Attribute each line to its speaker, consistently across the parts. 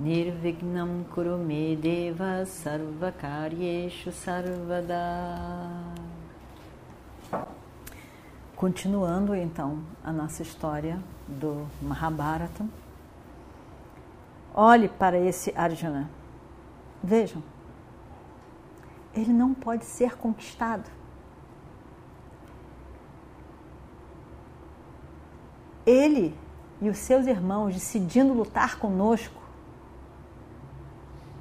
Speaker 1: Nirvignam Kurume Deva Sarvakaryeshu Sarvada Continuando então a nossa história do Mahabharata. Olhe para esse Arjuna. Vejam, ele não pode ser conquistado. Ele e os seus irmãos decidindo lutar conosco,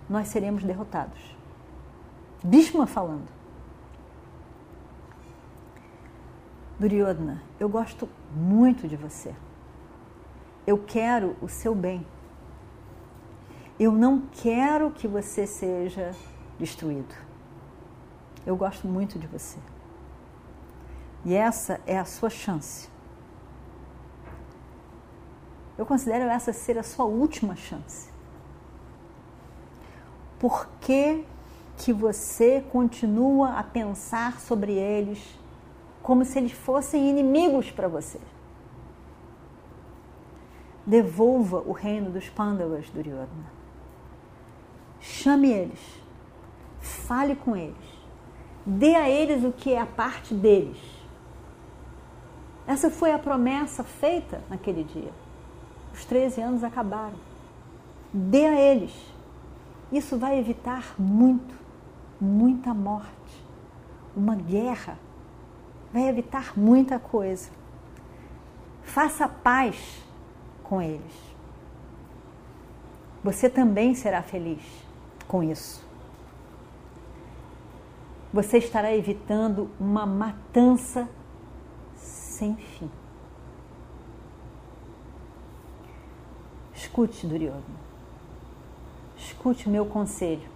Speaker 1: nós seremos derrotados. Bhishma falando. Duryodhana, eu gosto muito de você. Eu quero o seu bem. Eu não quero que você seja destruído. Eu gosto muito de você. E essa é a sua chance. Eu considero essa ser a sua última chance. Por que, que você continua a pensar sobre eles como se eles fossem inimigos para você? Devolva o reino dos Pandavas, Duryodhana. Chame eles. Fale com eles. Dê a eles o que é a parte deles. Essa foi a promessa feita naquele dia. Os 13 anos acabaram. Dê a eles. Isso vai evitar muito, muita morte. Uma guerra vai evitar muita coisa. Faça paz com eles. Você também será feliz com isso. Você estará evitando uma matança sem fim. Escute, Duryodhana. Escute o meu conselho.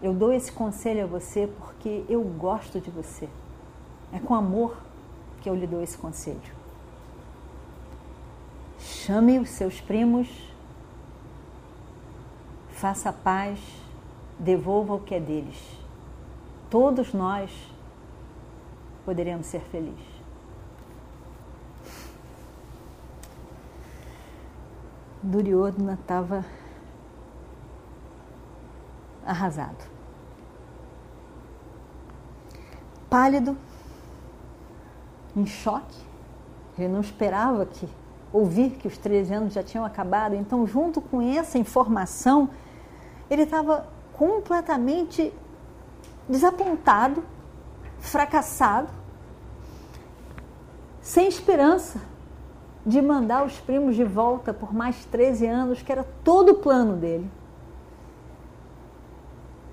Speaker 1: Eu dou esse conselho a você porque eu gosto de você. É com amor que eu lhe dou esse conselho. Chame os seus primos, faça paz, devolva o que é deles. Todos nós poderemos ser felizes. Duryodhana estava arrasado. Pálido, em choque. Ele não esperava que ouvir que os 13 anos já tinham acabado. Então, junto com essa informação, ele estava completamente desapontado, fracassado, sem esperança de mandar os primos de volta por mais 13 anos, que era todo o plano dele.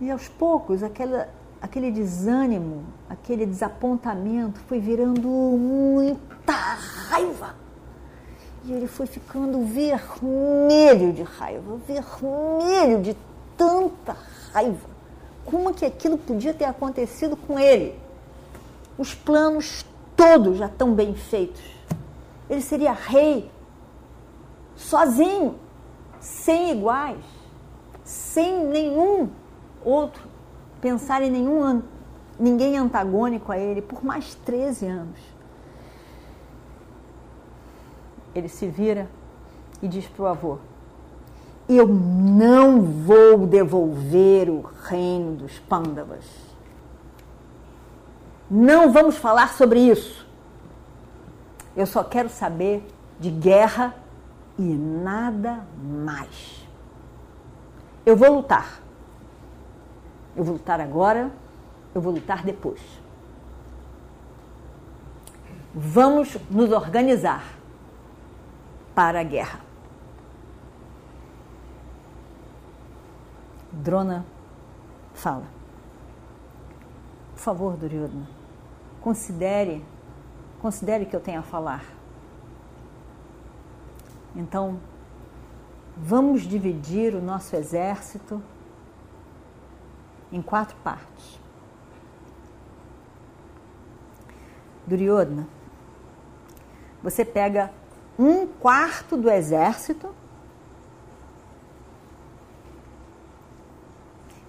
Speaker 1: E aos poucos, aquela, aquele desânimo, aquele desapontamento foi virando muita raiva. E ele foi ficando vermelho de raiva, vermelho de tanta raiva. Como que aquilo podia ter acontecido com ele? Os planos todos já tão bem feitos ele seria rei, sozinho, sem iguais, sem nenhum outro, pensar em nenhum ninguém antagônico a ele por mais 13 anos. Ele se vira e diz para o avô: Eu não vou devolver o reino dos Pândavas. Não vamos falar sobre isso. Eu só quero saber de guerra e nada mais. Eu vou lutar. Eu vou lutar agora, eu vou lutar depois. Vamos nos organizar para a guerra. Drona fala. Por favor, Duryodhana, considere considere que eu tenho a falar. Então, vamos dividir o nosso exército em quatro partes. Duryodhana, você pega um quarto do exército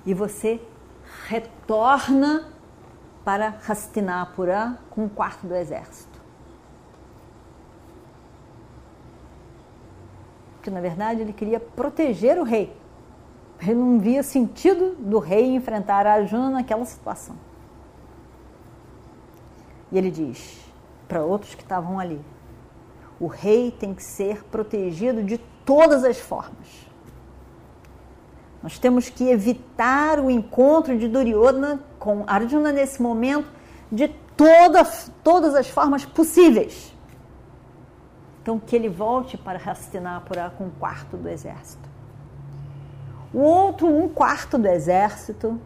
Speaker 1: e você retorna para Hastinapura com um quarto do exército. Porque na verdade ele queria proteger o rei. Ele não via sentido do rei enfrentar Arjuna naquela situação. E ele diz para outros que estavam ali: o rei tem que ser protegido de todas as formas. Nós temos que evitar o encontro de Duryodhana com Arjuna nesse momento de toda, todas as formas possíveis. Então, que ele volte para Hastinapura com um quarto do exército. O outro um quarto do exército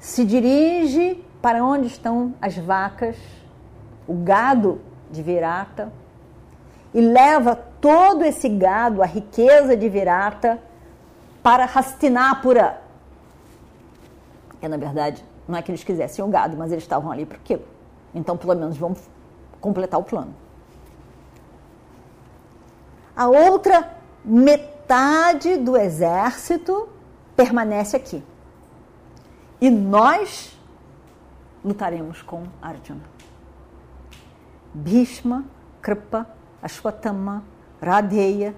Speaker 1: se dirige para onde estão as vacas, o gado de Virata, e leva todo esse gado, a riqueza de Virata, para Hastinapura. É, na verdade, não é que eles quisessem o gado, mas eles estavam ali para quê? Então, pelo menos, vamos completar o plano. A outra metade do exército permanece aqui. E nós lutaremos com Arjuna. Bhishma, Kripa, Ashwatthama, Radheya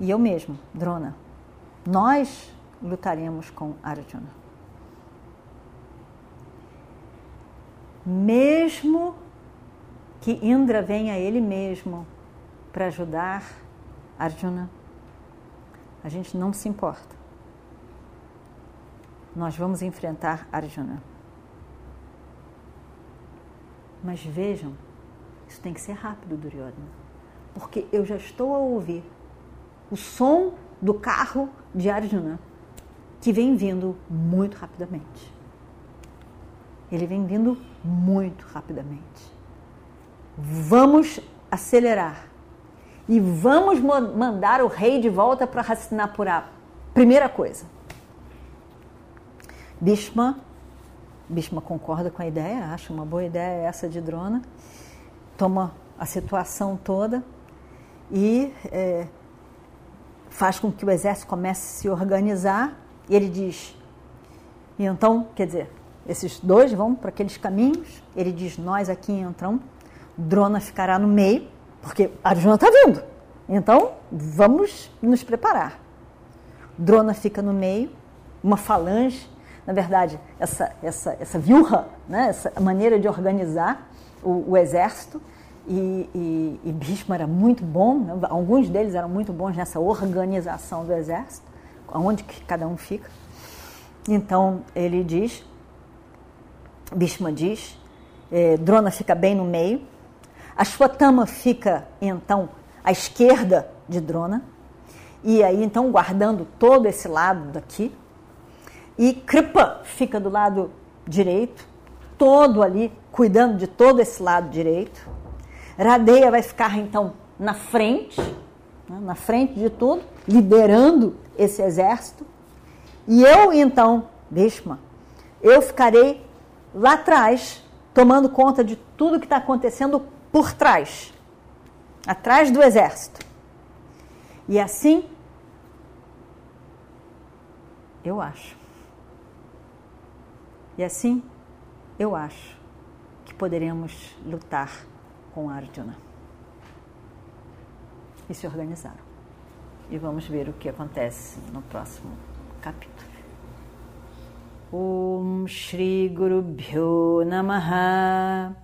Speaker 1: e eu mesmo, Drona. Nós lutaremos com Arjuna. Mesmo que Indra venha ele mesmo para ajudar Arjuna, a gente não se importa. Nós vamos enfrentar Arjuna. Mas vejam, isso tem que ser rápido, Duryodhana, porque eu já estou a ouvir o som do carro de Arjuna, que vem vindo muito rapidamente. Ele vem vindo muito rapidamente. Vamos acelerar e vamos mandar o rei de volta para Hastinapura. Primeira coisa. Bhishma Bhishma concorda com a ideia, acha uma boa ideia essa de Drona, toma a situação toda e é, faz com que o exército comece a se organizar. E ele diz: e então, quer dizer, esses dois vão para aqueles caminhos. Ele diz: nós aqui entramos, Drona ficará no meio, porque Arjuna está vindo. Então, vamos nos preparar. Drona fica no meio, uma falange na verdade, essa, essa, essa viurra, né, essa maneira de organizar o, o exército. E, e, e Bhishma era muito bom, né? alguns deles eram muito bons nessa organização do exército, onde que cada um fica. Então ele diz, Bhishma diz, eh, Drona fica bem no meio, Ashwatthama fica então à esquerda de Drona, e aí então guardando todo esse lado daqui, e Kripa fica do lado direito, todo ali, cuidando de todo esse lado direito. Radeia vai ficar então na frente, né, na frente de tudo, liderando esse exército. E eu então, Bhishma, eu ficarei lá atrás, tomando conta de tudo que está acontecendo por trás, atrás do exército. E assim, eu acho e assim, eu acho que poderemos lutar com Arjuna. E se organizaram. E vamos ver o que acontece no próximo capítulo. Guru Bhyo Namaha